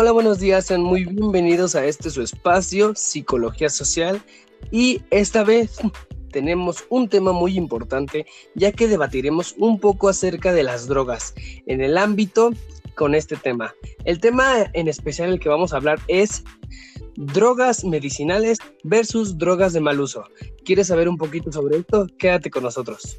Hola, buenos días, sean muy bienvenidos a este su espacio, Psicología Social. Y esta vez tenemos un tema muy importante, ya que debatiremos un poco acerca de las drogas en el ámbito con este tema. El tema en especial el que vamos a hablar es drogas medicinales versus drogas de mal uso. ¿Quieres saber un poquito sobre esto? Quédate con nosotros.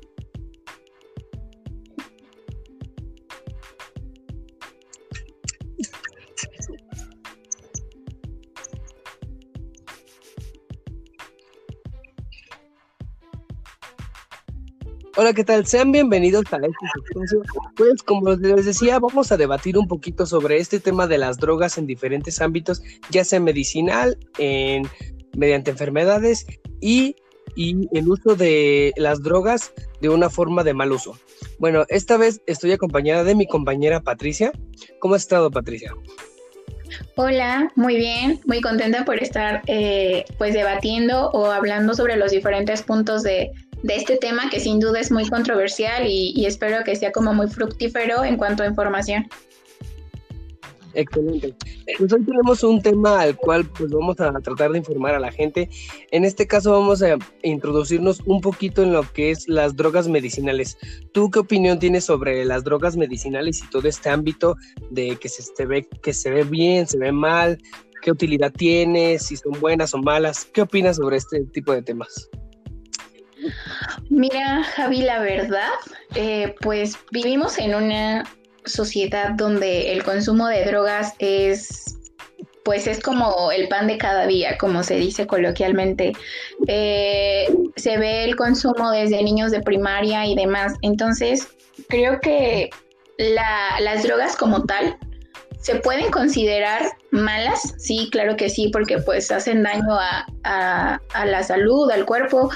Hola, ¿qué tal? Sean bienvenidos a este espacio. Pues como les decía, vamos a debatir un poquito sobre este tema de las drogas en diferentes ámbitos, ya sea medicinal, en, mediante enfermedades y, y el uso de las drogas de una forma de mal uso. Bueno, esta vez estoy acompañada de mi compañera Patricia. ¿Cómo has estado, Patricia? Hola, muy bien, muy contenta por estar eh, pues debatiendo o hablando sobre los diferentes puntos de, de este tema que sin duda es muy controversial y, espero que sea como muy fructífero en cuanto a información. Excelente. Pues hoy tenemos un tema al cual pues vamos a tratar de informar a la gente. En este caso vamos a introducirnos un poquito en lo que es las drogas medicinales. ¿Tú qué opinión tienes sobre las drogas medicinales y todo este ámbito de que se, ve que se ve bien, se ve mal, qué utilidad tiene, si son buenas o malas? ¿Qué opinas sobre este tipo de temas? Mira, Javi, la verdad, eh, pues vivimos en una sociedad donde el consumo de drogas es pues es como el pan de cada día, como se dice coloquialmente. Eh, se ve el consumo desde niños de primaria y demás. Entonces, creo que las drogas como tal se pueden considerar malas, sí, claro que sí, porque pues hacen daño a la salud, al cuerpo,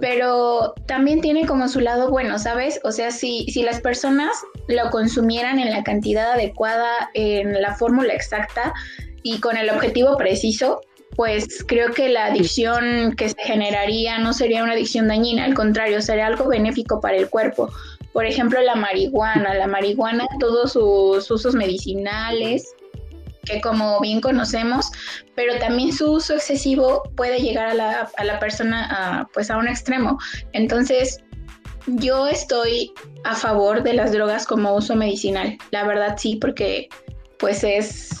pero también tiene como su lado bueno, ¿sabes? O sea, si, si las personas lo consumieran en la cantidad adecuada, en la fórmula exacta y con el objetivo preciso, pues creo que la adicción que se generaría no sería una adicción dañina, al contrario, sería algo benéfico para el cuerpo. Por ejemplo, la marihuana, la marihuana, todos sus usos medicinales, que como bien conocemos, pero también su uso excesivo puede llegar a la, a la persona a, pues a un extremo. Entonces, yo estoy a favor de las drogas como uso medicinal, la verdad sí, porque pues es,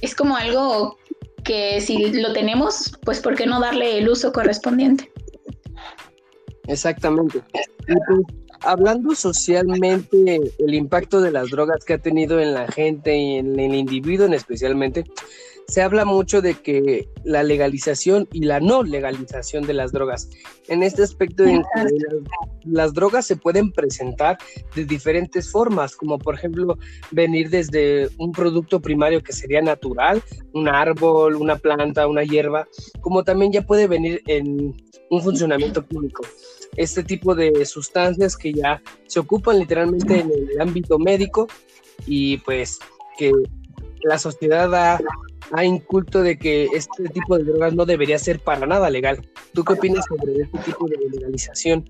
es como algo que si lo tenemos, pues ¿por qué no darle el uso correspondiente? Exactamente. Hablando socialmente, el impacto de las drogas que ha tenido en la gente y en el individuo en especialmente, se habla mucho de que la legalización y la no legalización de las drogas. En este aspecto, las, drogas se pueden presentar de diferentes formas, como por ejemplo venir desde un producto primario que sería natural, un árbol, una planta, una hierba, como también ya puede venir en un funcionamiento químico este tipo de sustancias que ya se ocupan literalmente en el ámbito médico y pues que la sociedad ha, ha, inculto de que este tipo de drogas no debería ser para nada legal. ¿Tú qué opinas sobre este tipo de legalización?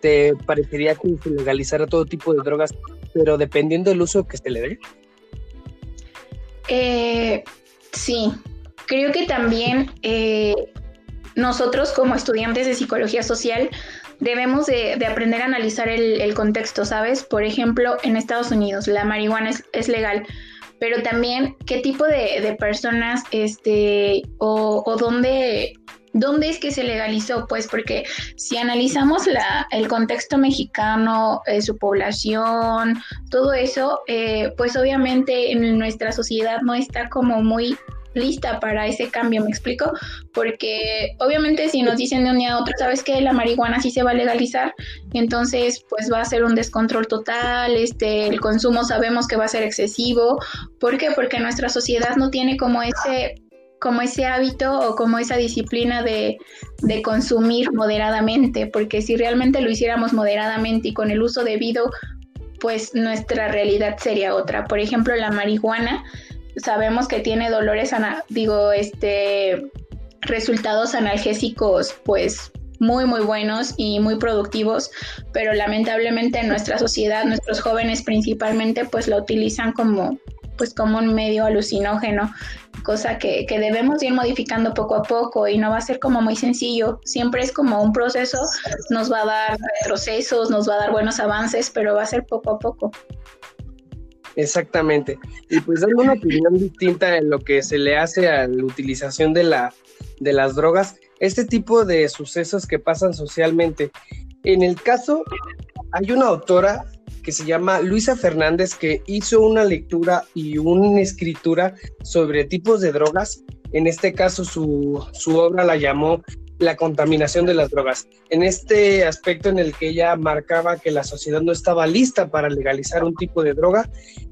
¿Te parecería que se legalizara todo tipo de drogas, pero dependiendo del uso que se le dé? Eh, sí, creo que también eh, nosotros como estudiantes de psicología social debemos de, aprender a analizar el, contexto, ¿sabes? Por ejemplo, en Estados Unidos la marihuana es, legal, pero también qué tipo de, personas, este, o, dónde, dónde es que se legalizó, pues porque si analizamos la, el contexto mexicano, eh, su población, todo eso, eh, pues obviamente en nuestra sociedad no está como muy lista para ese cambio, ¿me explico? Porque obviamente si nos dicen de un día a otro, ¿sabes que La marihuana sí se va a legalizar, entonces pues va a ser un descontrol total, este, el consumo sabemos que va a ser excesivo, ¿por qué? Porque nuestra sociedad no tiene como ese como ese hábito o como esa disciplina de, de consumir moderadamente, porque si realmente lo hiciéramos moderadamente y con el uso debido, pues nuestra realidad sería otra. Por ejemplo, la marihuana sabemos que tiene dolores, digo, este, resultados analgésicos, pues muy, muy buenos y muy productivos, pero lamentablemente en nuestra sociedad, nuestros jóvenes principalmente, pues la utilizan como pues como un medio alucinógeno, cosa que, que debemos ir modificando poco a poco y no va a ser como muy sencillo, siempre es como un proceso, nos va a dar retrocesos, nos va a dar buenos avances, pero va a ser poco a poco. Exactamente. Y pues dando una opinión distinta en lo que se le hace a la utilización de, la, de las drogas, este tipo de sucesos que pasan socialmente. En el caso, hay una autora que se llama Luisa Fernández que hizo una lectura y una escritura sobre tipos de drogas. En este caso, su, su obra la llamó la contaminación de las drogas. En este aspecto en el que ella marcaba que la sociedad no estaba lista para legalizar un tipo de droga,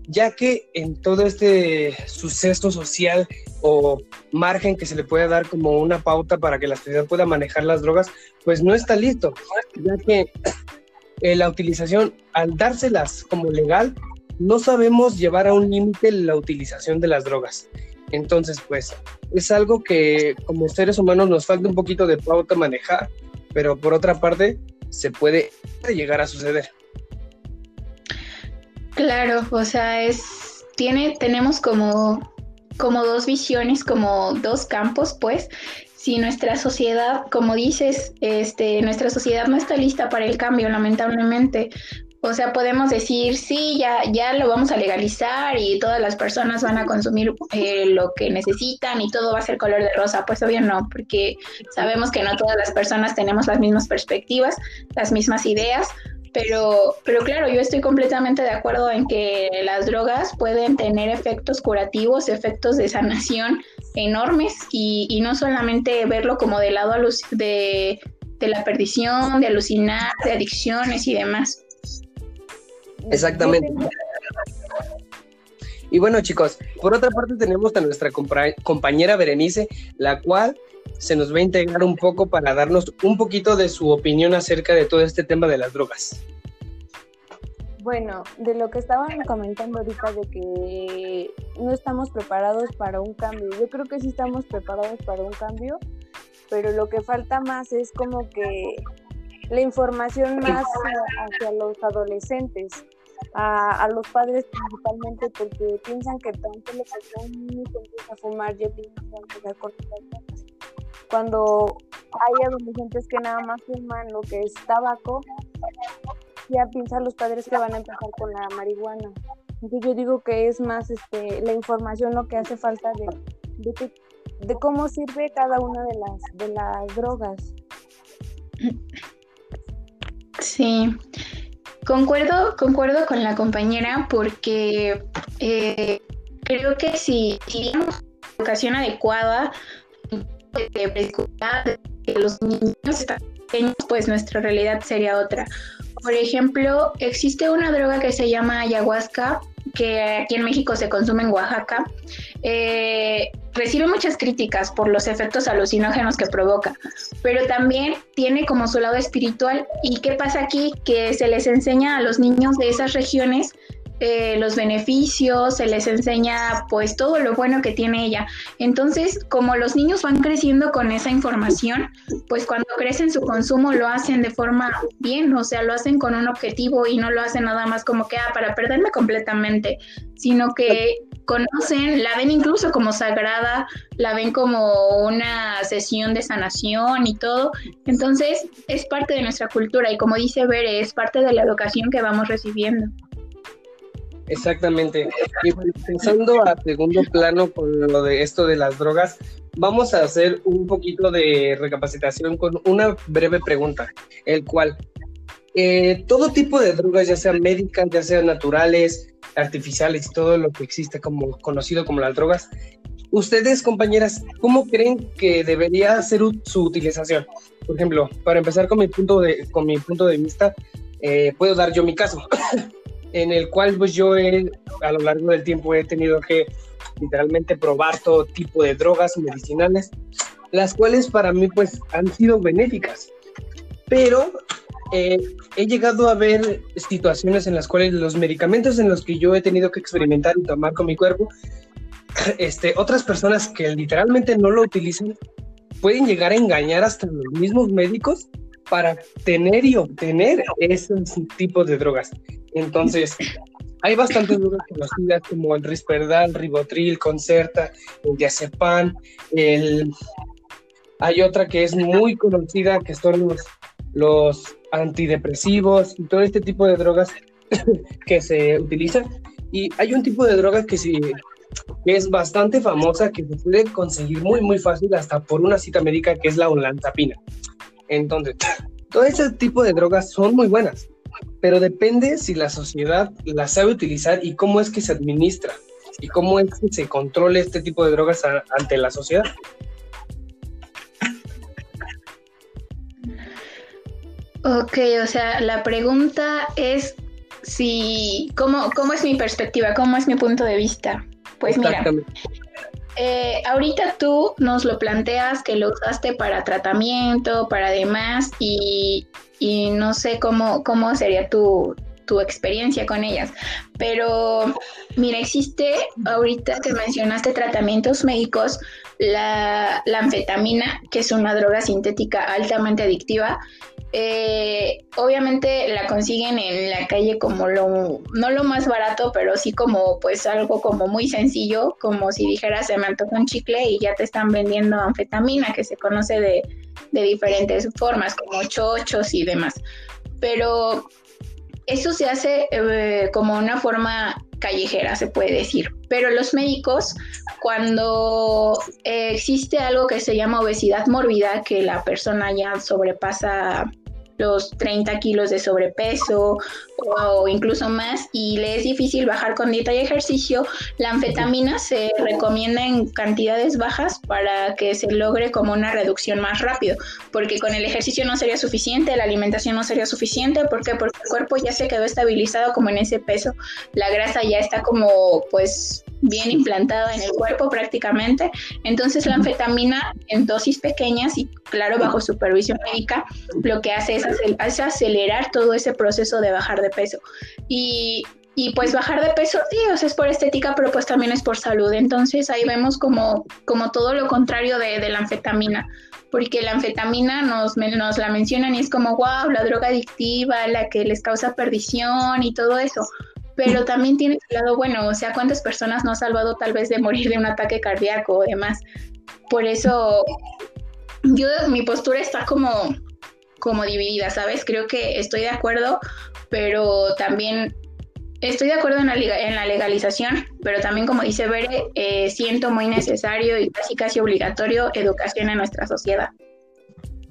ya que en todo este suceso social o margen que se le puede dar como una pauta para que la sociedad pueda manejar las drogas, pues no está listo, ya que eh, la utilización, al dárselas como legal, no sabemos llevar a un límite la utilización de las drogas. Entonces, pues, es algo que como seres humanos nos falta un poquito de pauta manejar, pero por otra parte, se puede llegar a suceder. Claro, o sea, es tiene tenemos como como dos visiones, como dos campos, pues. Si nuestra sociedad, como dices, este, nuestra sociedad no está lista para el cambio, lamentablemente, o sea, podemos decir, sí, ya, ya lo vamos a legalizar y todas las personas van a consumir eh, lo que necesitan y todo va a ser color de rosa. Pues obvio no, porque sabemos que no todas las personas tenemos las mismas perspectivas, las mismas ideas, pero, pero claro, yo estoy completamente de acuerdo en que las drogas pueden tener efectos curativos, efectos de sanación enormes y, y no solamente verlo como del lado de, de la perdición, de alucinar, de adicciones y demás. Exactamente. Y bueno, chicos, por otra parte tenemos a nuestra compañera Berenice, la cual se nos va a integrar un poco para darnos un poquito de su opinión acerca de todo este tema de las drogas. Bueno, de lo que estaban comentando ahorita de que no estamos preparados para un cambio, yo creo que sí estamos preparados para un cambio, pero lo que falta más es como que la información más hacia los adolescentes, a, los padres principalmente, porque piensan que tanto le falta un niño a fumar, ya tiene que empezar con las Cuando hay adolescentes que nada más fuman lo que es tabaco, ya piensan los padres que van a empezar con la marihuana. Entonces yo digo que es más este, la información lo que hace falta de, de, de cómo sirve cada una de las, de las drogas. Sí, concuerdo, concuerdo con la compañera porque eh, creo que si, si educación adecuada, de que los niños están pequeños, pues nuestra realidad sería otra. Por ejemplo, existe una droga que se llama ayahuasca, que aquí en México se consume en Oaxaca. Eh, recibe muchas críticas por los efectos alucinógenos que provoca, pero también tiene como su lado espiritual. ¿Y qué pasa aquí? Que se les enseña a los niños de esas regiones eh, los beneficios, se les enseña pues todo lo bueno que tiene ella. Entonces, como los niños van creciendo con esa información, pues cuando crecen su consumo lo hacen de forma bien, o sea, lo hacen con un objetivo y no lo hacen nada más como que, ah, para perderme completamente, sino que conocen, la ven incluso como sagrada, la ven como una sesión de sanación y todo. Entonces, es parte de nuestra cultura y como dice Bere, es parte de la educación que vamos recibiendo. Exactamente. Y pensando a segundo plano con lo de esto de las drogas, vamos a hacer un poquito de recapacitación con una breve pregunta, el cual, eh, todo tipo de drogas, ya sean médicas, ya sean naturales, artificiales todo lo que existe como conocido como las drogas, ustedes, compañeras, ¿cómo creen que debería ser su utilización? Por ejemplo, para empezar con mi punto de, con mi punto de vista, eh, puedo dar yo mi caso. en el cual pues yo he, a lo largo del tiempo he tenido que literalmente probar todo tipo de drogas medicinales, las cuales para mí pues han sido benéficas. Pero eh, he llegado a ver situaciones en las cuales los medicamentos en los que yo he tenido que experimentar y tomar con mi cuerpo, este, otras personas que literalmente no lo utilizan, pueden llegar a engañar hasta los mismos médicos para tener y obtener ese tipo de drogas. Entonces, hay bastantes drogas conocidas como el Risperdal, Ribotril, Concerta, el Diazepam, el... hay otra que es muy conocida que son los, los antidepresivos y todo este tipo de drogas que se utilizan. Y hay un tipo de droga que, sí, es bastante famosa, que se puede conseguir muy, muy fácil hasta por una cita médica, que es la olanzapina. Entonces, todo ese tipo de drogas son muy buenas, pero depende si la sociedad las sabe utilizar y cómo es que se administra y cómo es que se controla este tipo de drogas ante la sociedad. Ok, o sea, la pregunta es si, ¿cómo, cómo es mi perspectiva? ¿Cómo es mi punto de vista? Pues mira, eh, ahorita tú nos lo planteas que lo usaste para tratamiento, para demás, y, y no sé cómo, cómo sería tu, tu experiencia con ellas. Pero mira, existe ahorita que mencionaste tratamientos médicos, la, la anfetamina, que es una droga sintética altamente adictiva, eh, obviamente la consiguen en la calle como lo, no lo más barato, pero sí como pues algo como muy sencillo, como si dijeras se me antoja un chicle y ya te están vendiendo anfetamina, que se conoce de, diferentes formas, como chochos y demás. Pero eso se hace eh, como una forma callejera, se puede decir. Pero los médicos, cuando eh, existe algo que se llama obesidad mórbida, que la persona ya sobrepasa los 30 kilos de sobrepeso o, incluso más y le es difícil bajar con dieta y ejercicio, la anfetamina se recomienda en cantidades bajas para que se logre como una reducción más rápido, porque con el ejercicio no sería suficiente, la alimentación no sería suficiente, ¿por qué? Porque el cuerpo ya se quedó estabilizado como en ese peso, la grasa ya está como pues bien implantada en el cuerpo prácticamente. Entonces la anfetamina en dosis pequeñas y claro bajo supervisión médica lo que hace es, acelerar todo ese proceso de bajar de peso. Y, y pues bajar de peso, sí, o sea, es por estética, pero pues también es por salud. Entonces ahí vemos como, como todo lo contrario de, de la anfetamina porque la anfetamina nos, nos la mencionan y es como, wow, la droga adictiva, la que les causa perdición y todo eso pero también tiene su lado bueno, o sea, cuántas personas no ha salvado tal vez de morir de un ataque cardíaco o demás. Por eso yo mi postura está como como dividida, ¿sabes? Creo que estoy de acuerdo, pero también estoy de acuerdo en la, en la legalización, pero también como dice Bere, eh, siento muy necesario y casi casi obligatorio educación en nuestra sociedad.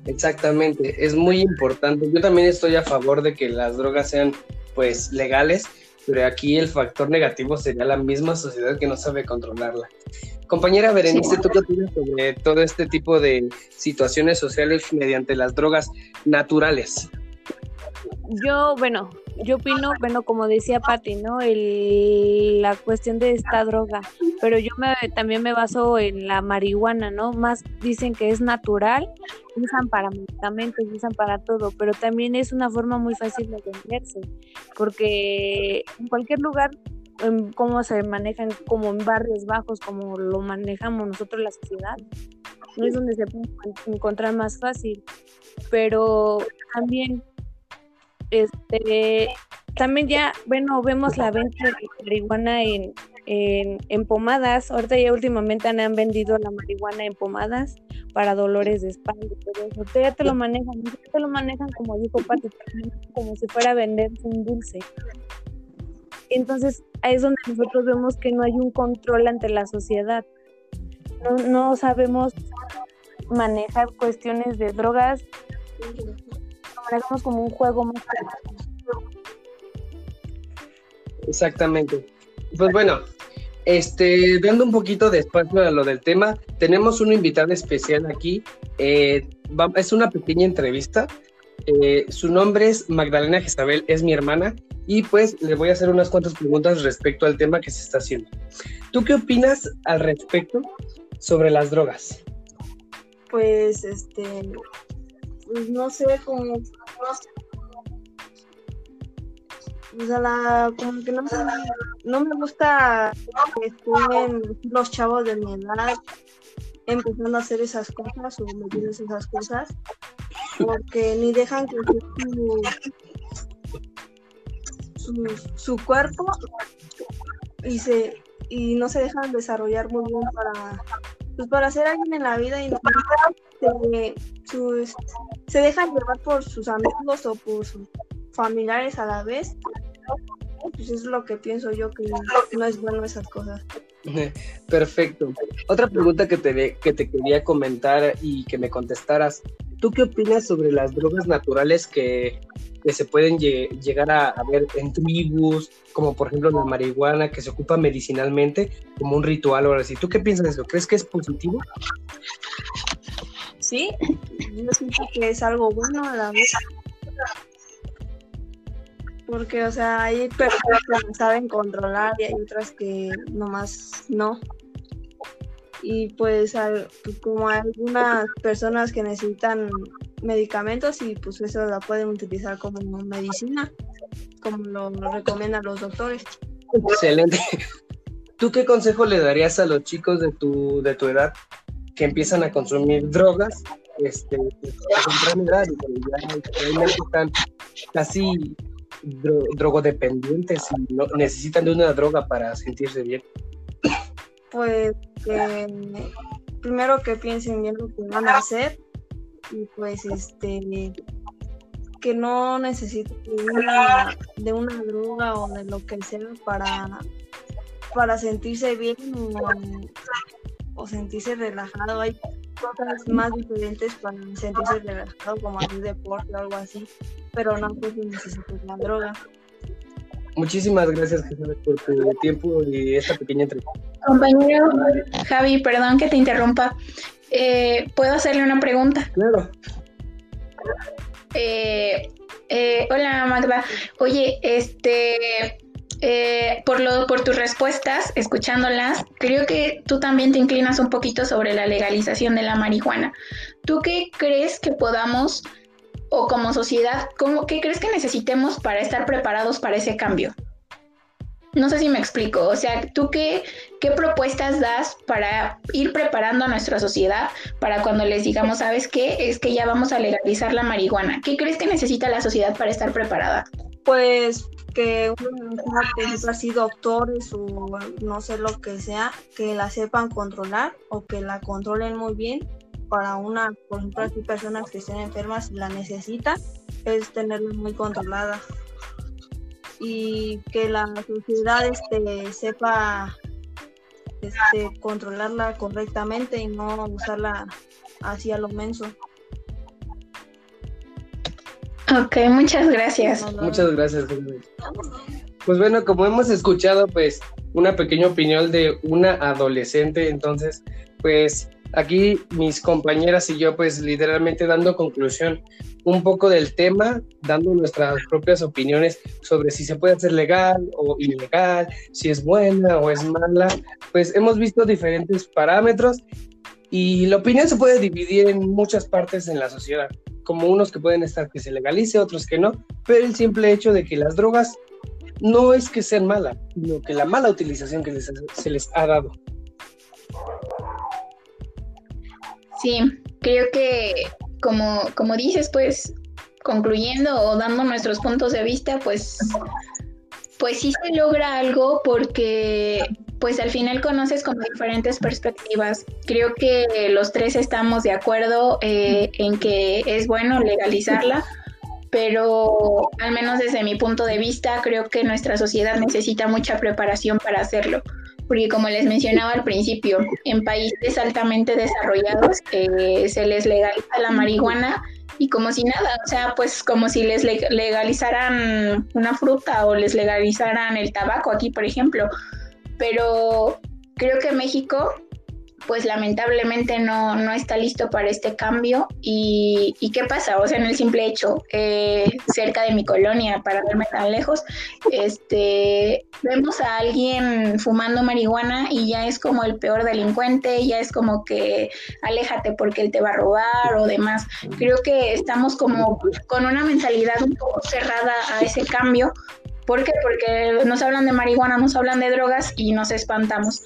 Exactamente, es muy importante. Yo también estoy a favor de que las drogas sean pues legales, pero aquí el factor negativo sería la misma sociedad que no sabe controlarla. Compañera Berenice, ¿tú qué opinas sobre todo este tipo de situaciones sociales mediante las drogas naturales? Yo, bueno, yo opino, bueno, como decía Patti, ¿no? El, la cuestión de esta droga, pero yo me, también me baso en la marihuana, ¿no? Más dicen que es natural, usan para medicamentos, usan para todo, pero también es una forma muy fácil de venderse, porque en cualquier lugar cómo se manejan como en barrios bajos, como lo manejamos nosotros la sociedad, no es donde se puede encontrar más fácil, pero también este, también ya, bueno, vemos la venta de marihuana en, en, pomadas. Ahorita ya últimamente han, vendido la marihuana en pomadas para dolores de espalda y. Ya te lo manejan, te lo manejan como dijo Pati, como si fuera a venderse un dulce. Entonces, ahí es donde nosotros vemos que no hay un control ante la sociedad. No, no sabemos manejar cuestiones de drogas manejamos como un juego más Exactamente. Pues bueno, este, dando un poquito de espacio a lo del tema, tenemos una invitada especial aquí. Eh, es una pequeña entrevista. Eh, su nombre es Magdalena Jezabel, es mi hermana, y pues le voy a hacer unas cuantas preguntas respecto al tema que se está haciendo. ¿Tú qué opinas al respecto sobre las drogas? Pues, este, pues no sé, como o sea, la, como que no, no me gusta que estén los chavos de mi edad empezando a hacer esas cosas o metiendo esas cosas porque ni dejan que su, su, cuerpo y se y no se dejan desarrollar muy bien para pues para ser alguien en la vida y se, sus, se dejan llevar por sus amigos o por sus familiares a la vez pues es lo que pienso yo que no es bueno esas cosas Perfecto. Otra pregunta que te, que te quería comentar y que me contestaras. ¿Tú qué opinas sobre las drogas naturales que, se pueden llegar a, ver en tribus, como por ejemplo la marihuana, que se ocupa medicinalmente como un ritual o así? ¿Tú qué piensas de eso? ¿Crees que es positivo? Sí, yo siento que es algo bueno a la vez porque, o sea, hay personas que saben controlar y hay otras que nomás no. Y pues, como hay algunas personas que necesitan medicamentos y pues eso la pueden utilizar como medicina, como lo, recomiendan los doctores. Excelente. ¿Tú qué consejo le darías a los chicos de tu, de tu edad que empiezan a consumir drogas este, a edad y ya están casi drogodependientes y necesitan de una droga para sentirse bien? Pues primero que piensen bien lo que van a hacer y pues este que no necesiten de una, droga o de lo que sea para, para sentirse bien o, sentirse relajado. Hay cosas más diferentes para sentirse relajado como hacer deporte o algo así pero no pues necesitas la droga. Muchísimas gracias, Jesús, por tu tiempo y esta pequeña entrevista. Compañero Javi, perdón que te interrumpa. Eh, ¿Puedo hacerle una pregunta? Claro. Eh, eh, hola, Magda. Oye, este, por, lo, por tus respuestas, escuchándolas, creo que tú también te inclinas un poquito sobre la legalización de la marihuana. ¿Tú qué crees que podamos o como sociedad, ¿cómo, ¿qué crees que necesitemos para estar preparados para ese cambio? No sé si me explico, o sea, ¿tú qué, qué propuestas das para ir preparando a nuestra sociedad para cuando les digamos, ¿sabes qué? Es que ya vamos a legalizar la marihuana. ¿Qué crees que necesita la sociedad para estar preparada? Pues que una persona, así doctores o no sé lo que sea, que la sepan controlar o que la controlen muy bien para una, por ejemplo, personas que estén enfermas la necesitan, es tenerla muy controlada y que la sociedad este, sepa este, controlarla correctamente y no usarla así a lo menso. Ok, muchas gracias. Muchas gracias. Pues bueno, como hemos escuchado, pues una pequeña opinión de una adolescente, entonces, pues aquí mis compañeras y yo pues literalmente dando conclusión un poco del tema, dando nuestras propias opiniones sobre si se puede hacer legal o ilegal, si es buena o es mala, pues hemos visto diferentes parámetros y la opinión se puede dividir en muchas partes en la sociedad, como unos que pueden estar que se legalice, otros que no, pero el simple hecho de que las drogas no es que sean malas, sino que la mala utilización que se les ha dado. Sí, creo que como, como dices, pues concluyendo o dando nuestros puntos de vista, pues, pues sí se logra algo porque pues al final conoces como diferentes perspectivas. Creo que los tres estamos de acuerdo eh, en que es bueno legalizarla, pero al menos desde mi punto de vista creo que nuestra sociedad necesita mucha preparación para hacerlo porque como les mencionaba al principio, en países altamente desarrollados eh, se les legaliza la marihuana y como si nada, o sea, pues como si les legalizaran una fruta o les legalizaran el tabaco aquí, por ejemplo. Pero creo que México pues lamentablemente no, no está listo para este cambio. Y, qué pasa? O sea, en el simple hecho, eh, cerca de mi colonia, para verme tan lejos, este, vemos a alguien fumando marihuana y ya es como el peor delincuente, ya es como que aléjate porque él te va a robar o demás. Creo que estamos como con una mentalidad un poco cerrada a ese cambio. ¿Por qué? Porque nos hablan de marihuana, nos hablan de drogas y nos espantamos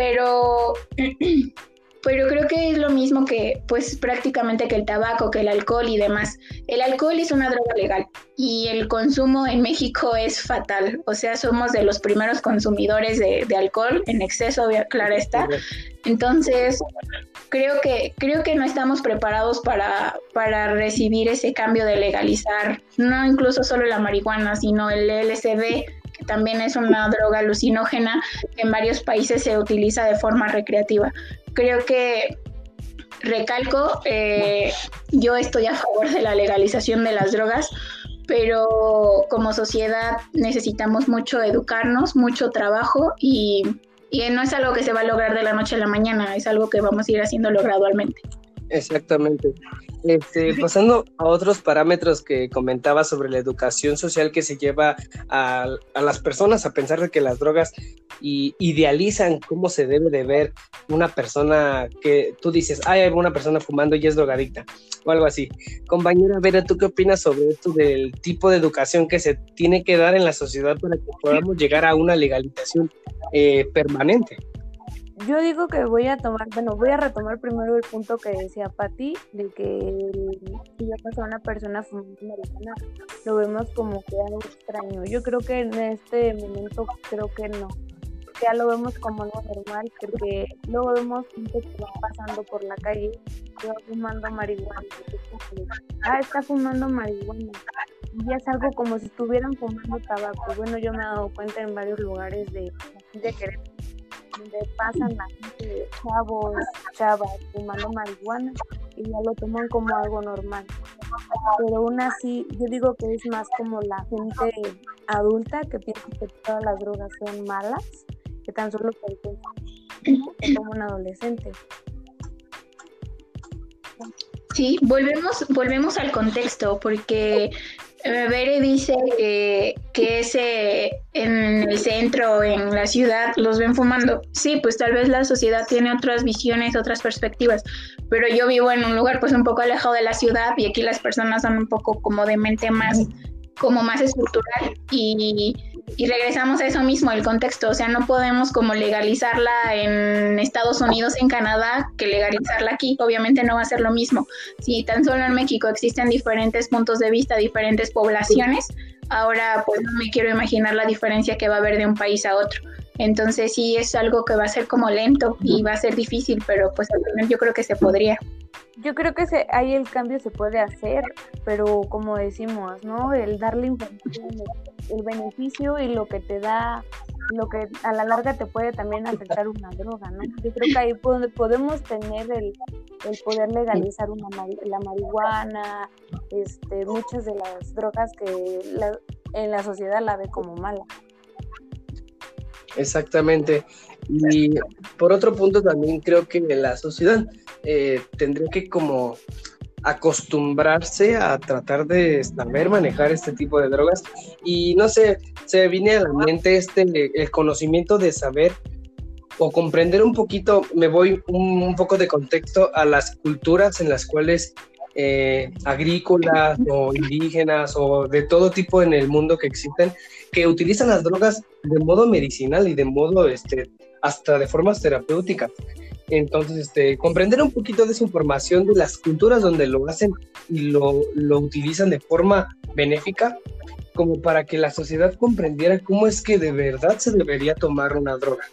pero pero creo que es lo mismo que, pues prácticamente que el tabaco, que el alcohol y demás. El alcohol es una droga legal y el consumo en México es fatal. O sea, somos de los primeros consumidores de, alcohol en exceso, claro está. Entonces, creo que, creo que no estamos preparados para, para recibir ese cambio de legalizar, no incluso solo la marihuana, sino el LSD también es una droga alucinógena que en varios países se utiliza de forma recreativa creo que recalco, eh, yo estoy a favor de la legalización de las drogas, pero como sociedad necesitamos mucho educarnos, mucho trabajo y, y, no es algo que se va a lograr de la noche a la mañana, es algo que vamos a ir haciéndolo gradualmente. Exactamente. Este, pasando a otros parámetros que comentaba sobre la educación social que se lleva a, las personas a pensar de que las drogas y idealizan cómo se debe de ver una persona que tú dices, hay una persona fumando y es drogadicta o algo así. Compañera Vera, ¿tú qué opinas sobre esto del tipo de educación que se tiene que dar en la sociedad para que podamos llegar a una legalización eh, permanente? Yo digo que voy a tomar, bueno, voy a retomar primero el punto que decía Patti, de que si ya pasó a una persona fumando marihuana, lo vemos como que algo extraño. Yo creo que en este momento creo que no. Ya lo vemos como algo normal, porque luego vemos gente que va pasando por la calle y va fumando marihuana. Ah, está fumando marihuana. Y ya es algo como si estuvieran fumando tabaco. Bueno, yo me he dado cuenta en varios lugares de, de querer donde pasan la gente, chavos, chavas, fumando marihuana y ya lo toman como algo normal. Pero aún así, yo digo que es más como la gente adulta que piensa que todas las drogas son malas, que tan solo como un adolescente. Sí, volvemos, volvemos al contexto, porque Bere dice que, ese en el centro, en la ciudad, los ven fumando. Sí, pues tal vez la sociedad tiene otras visiones, otras perspectivas, pero yo vivo en un lugar pues un poco alejado de la ciudad y aquí las personas son un poco como de mente más, como más estructural y y regresamos a eso mismo, el contexto, o sea, no podemos como legalizarla en Estados Unidos, en Canadá, que legalizarla aquí, obviamente no va a ser lo mismo. Si tan solo en México existen diferentes puntos de vista, diferentes poblaciones, ahora pues no me quiero imaginar la diferencia que va a haber de un país a otro. Entonces sí es algo que va a ser como lento y va a ser difícil, pero pues al final yo creo que se podría. Yo creo que se, ahí el cambio se puede hacer, pero como decimos, ¿no? El darle información, el beneficio y lo que te da, lo que a la larga te puede también afectar una droga, ¿no? Yo creo que ahí podemos tener el, el poder legalizar una, la marihuana, este, muchas de las drogas que en la sociedad la ve como mala. Exactamente. Y por otro punto también creo que la sociedad eh, tendría que como acostumbrarse a tratar de saber manejar este tipo de drogas. Y no sé, se viene a la mente este el conocimiento de saber o comprender un poquito, me voy un, poco de contexto a las culturas en las cuales eh, agrícolas o indígenas o de todo tipo en el mundo que existen, que utilizan las drogas de modo medicinal y de modo este, hasta de formas terapéuticas. Entonces, este, comprender un poquito de esa información de las culturas donde lo hacen y lo, lo utilizan de forma benéfica, como para que la sociedad comprendiera cómo es que de verdad se debería tomar una droga.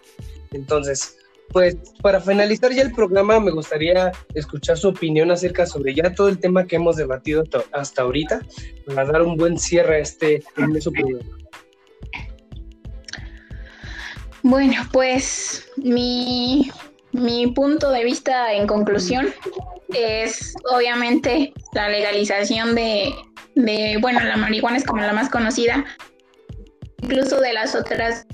Entonces, pues para finalizar ya el programa, me gustaría escuchar su opinión acerca sobre ya todo el tema que hemos debatido hasta ahorita, para dar un buen cierre a este programa. Bueno, pues mi, mi punto de vista en conclusión es obviamente la legalización de, de, bueno, la marihuana es como la más conocida, incluso de las otras,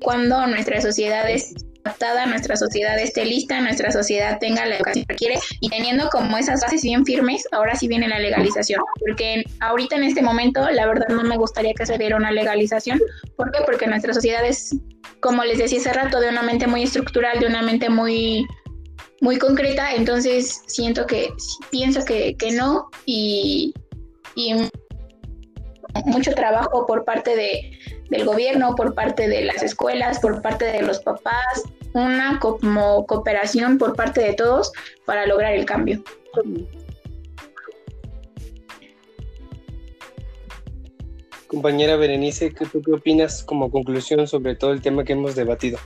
cuando nuestra sociedad es adaptada, nuestra sociedad esté lista, nuestra sociedad tenga la educación que requiere y teniendo como esas bases bien firmes, ahora sí viene la legalización. Porque ahorita en este momento, la verdad no me gustaría que se diera una legalización. ¿Por qué? Porque nuestra sociedad es, como les decía hace rato, de una mente muy estructural, de una mente muy muy concreta, entonces siento que pienso que, que no y, y mucho trabajo por parte de, del gobierno, por parte de las escuelas, por parte de los papás, una como cooperación por parte de todos para lograr el cambio. Compañera Berenice, ¿tú qué opinas como conclusión sobre todo el tema que hemos debatido?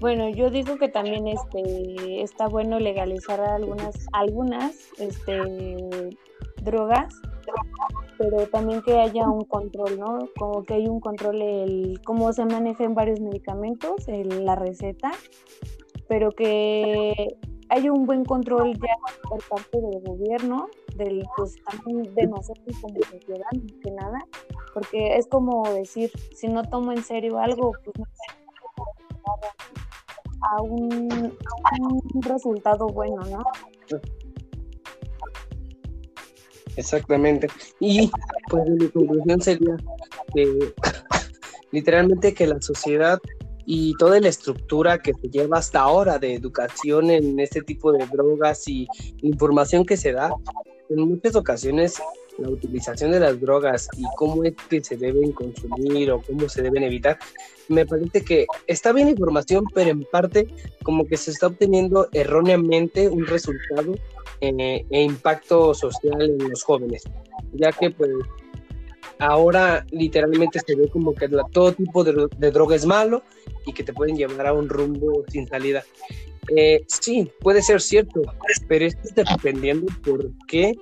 Bueno, yo digo que también este está bueno legalizar algunas algunas este drogas, pero también que haya un control, ¿no? Como que hay un control el cómo se manejan varios medicamentos, el, la receta, pero que hay un buen control ya por parte del gobierno, del pues también de nosotros como sociedad, más que nada, porque es como decir, si no tomo en serio algo, pues no a un, a un resultado bueno, ¿no? Exactamente. Y pues mi conclusión sería que literalmente que la sociedad y toda la estructura que se lleva hasta ahora de educación en este tipo de drogas y información que se da, en muchas ocasiones la utilización de las drogas y cómo es que se deben consumir o cómo se deben evitar, me parece que está bien información, pero en parte como que se está obteniendo erróneamente un resultado eh, e impacto social en los jóvenes, ya que pues ahora literalmente se ve como que todo tipo de, droga es malo y que te pueden llevar a un rumbo sin salida. Eh, sí, puede ser cierto, pero esto está dependiendo por qué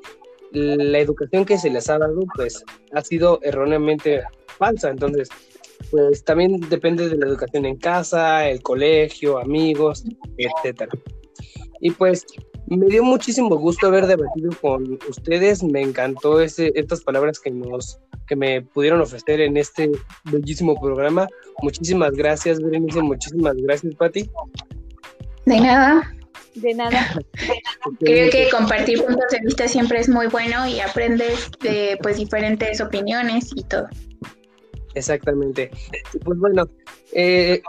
la educación que se les ha dado pues ha sido erróneamente falsa. Entonces, pues también depende de la educación en casa, el colegio, amigos, etcétera. Y pues me dio muchísimo gusto haber debatido con ustedes. Me encantó ese, estas palabras que nos que me pudieron ofrecer en este bellísimo programa. Muchísimas gracias, Berenice. Muchísimas gracias, Patti. De nada. De nada. Creo que compartir puntos de vista siempre es muy bueno y aprendes de pues diferentes opiniones y todo. Exactamente. Pues bueno, eh,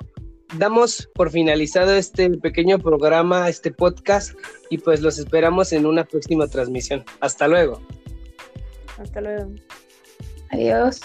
damos por finalizado este pequeño programa, este podcast, y pues los esperamos en una próxima transmisión. Hasta luego. Hasta luego. Adiós.